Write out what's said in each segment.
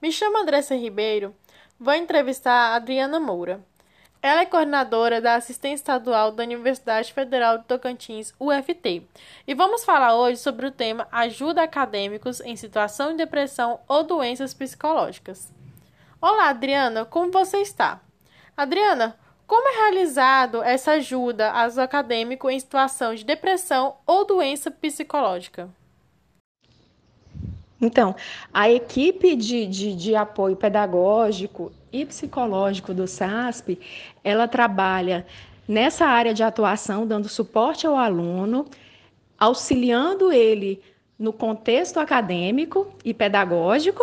Me chamo Andressa Ribeiro. Vou entrevistar a Adriana Moura. Ela é coordenadora da Assistência Estadual da Universidade Federal de Tocantins, UFT. E vamos falar hoje sobre o tema Ajuda acadêmicos em situação de depressão ou doenças psicológicas. Olá, Adriana, como você está? Adriana, como é realizado essa ajuda aos acadêmicos em situação de depressão ou doença psicológica? Então, a equipe de, de, de, apoio pedagógico e psicológico do SASP, ela trabalha nessa área de atuação, dando suporte ao aluno, auxiliando ele no contexto acadêmico e pedagógico,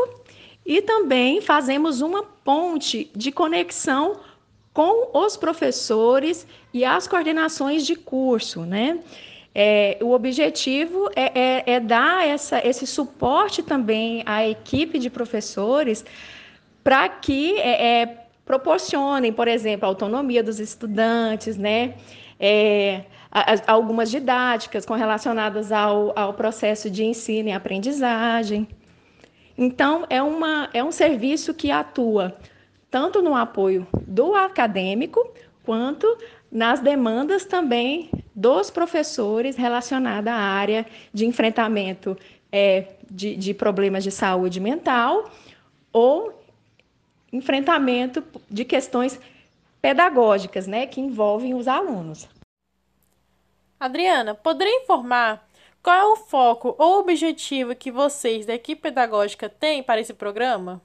e também fazemos uma ponte de conexão com os professores e as coordenações de curso, né? É, o objetivo é, é, é dar essa, esse suporte também à equipe de professores para que é, é, proporcionem, por exemplo, a autonomia dos estudantes, né? É, algumas didáticas com relacionadas ao, ao processo de ensino e aprendizagem. Então, é, uma, é um serviço que atua tanto no apoio do acadêmico, quanto nas demandas também dos professores relacionada à área de enfrentamento é, de, de problemas de saúde mental ou enfrentamento de questões pedagógicas, né, que envolvem os alunos. Adriana, poderia informar qual é o foco ou objetivo que vocês da equipe pedagógica têm para esse programa?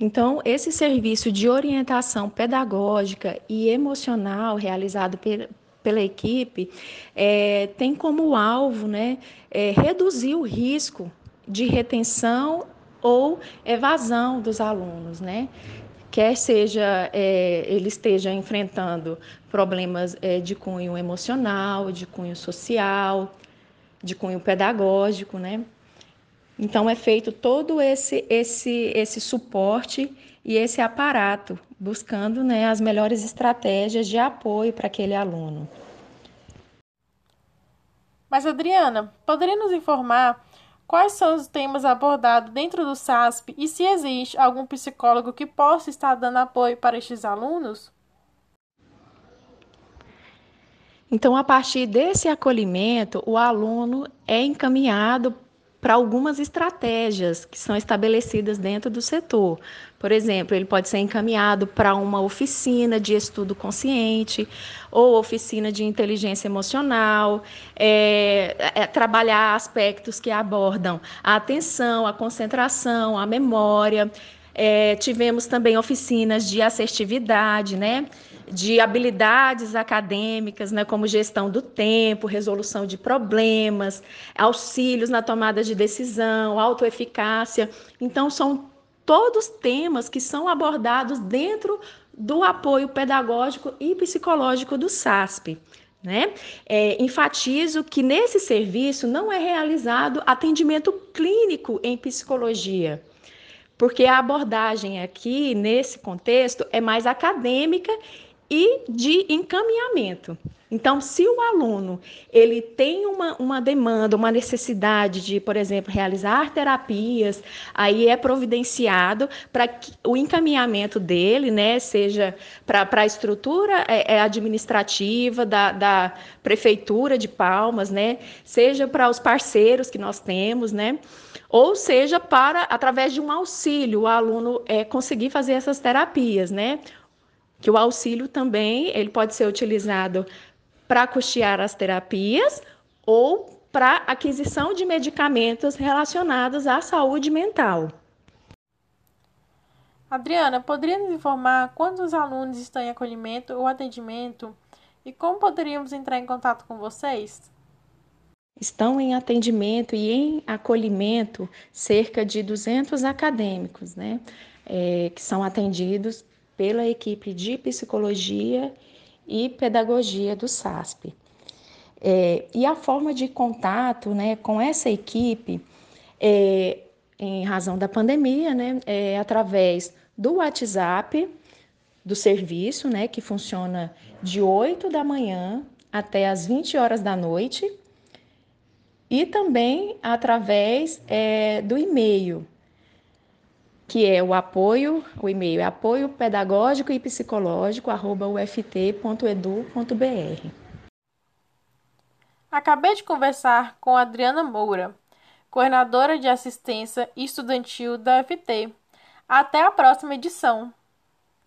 Então, esse serviço de orientação pedagógica e emocional realizado pela equipe é, tem como alvo né, é, reduzir o risco de retenção ou evasão dos alunos, né? Quer seja é, ele esteja enfrentando problemas é, de cunho emocional, de cunho social, de cunho pedagógico, né? Então é feito todo esse esse esse suporte e esse aparato buscando né, as melhores estratégias de apoio para aquele aluno. Mas Adriana, poderia nos informar quais são os temas abordados dentro do SASP e se existe algum psicólogo que possa estar dando apoio para estes alunos? Então, a partir desse acolhimento, o aluno é encaminhado para algumas estratégias que são estabelecidas dentro do setor. Por exemplo, ele pode ser encaminhado para uma oficina de estudo consciente ou oficina de inteligência emocional, é, é, trabalhar aspectos que abordam a atenção, a concentração, a memória. É, tivemos também oficinas de assertividade, né? De habilidades acadêmicas, né, como gestão do tempo, resolução de problemas, auxílios na tomada de decisão, autoeficácia. Então, são todos temas que são abordados dentro do apoio pedagógico e psicológico do SASP. Né? É, enfatizo que nesse serviço não é realizado atendimento clínico em psicologia, porque a abordagem aqui, nesse contexto, é mais acadêmica e de encaminhamento. Então, se o aluno ele tem uma, uma demanda, uma necessidade de, por exemplo, realizar terapias, aí é providenciado para que o encaminhamento dele, né, seja para a estrutura é, é, administrativa da, da prefeitura de Palmas, né, seja para os parceiros que nós temos, né, ou seja para através de um auxílio o aluno é, conseguir fazer essas terapias, né, que o auxílio também ele pode ser utilizado para custear as terapias ou para aquisição de medicamentos relacionados à saúde mental. Adriana, poderia nos informar quantos alunos estão em acolhimento ou atendimento e como poderíamos entrar em contato com vocês? Estão em atendimento e em acolhimento cerca de 200 acadêmicos, né, é, que são atendidos pela equipe de psicologia e pedagogia do SASP. É, e a forma de contato né, com essa equipe, é, em razão da pandemia, né, é através do WhatsApp do serviço, né, que funciona de 8 da manhã até as 20 horas da noite, e também através é, do e-mail, que é o apoio, o e-mail é apoio pedagógico e psicológico uft.edu.br. Acabei de conversar com Adriana Moura, coordenadora de assistência estudantil da UFT. Até a próxima edição.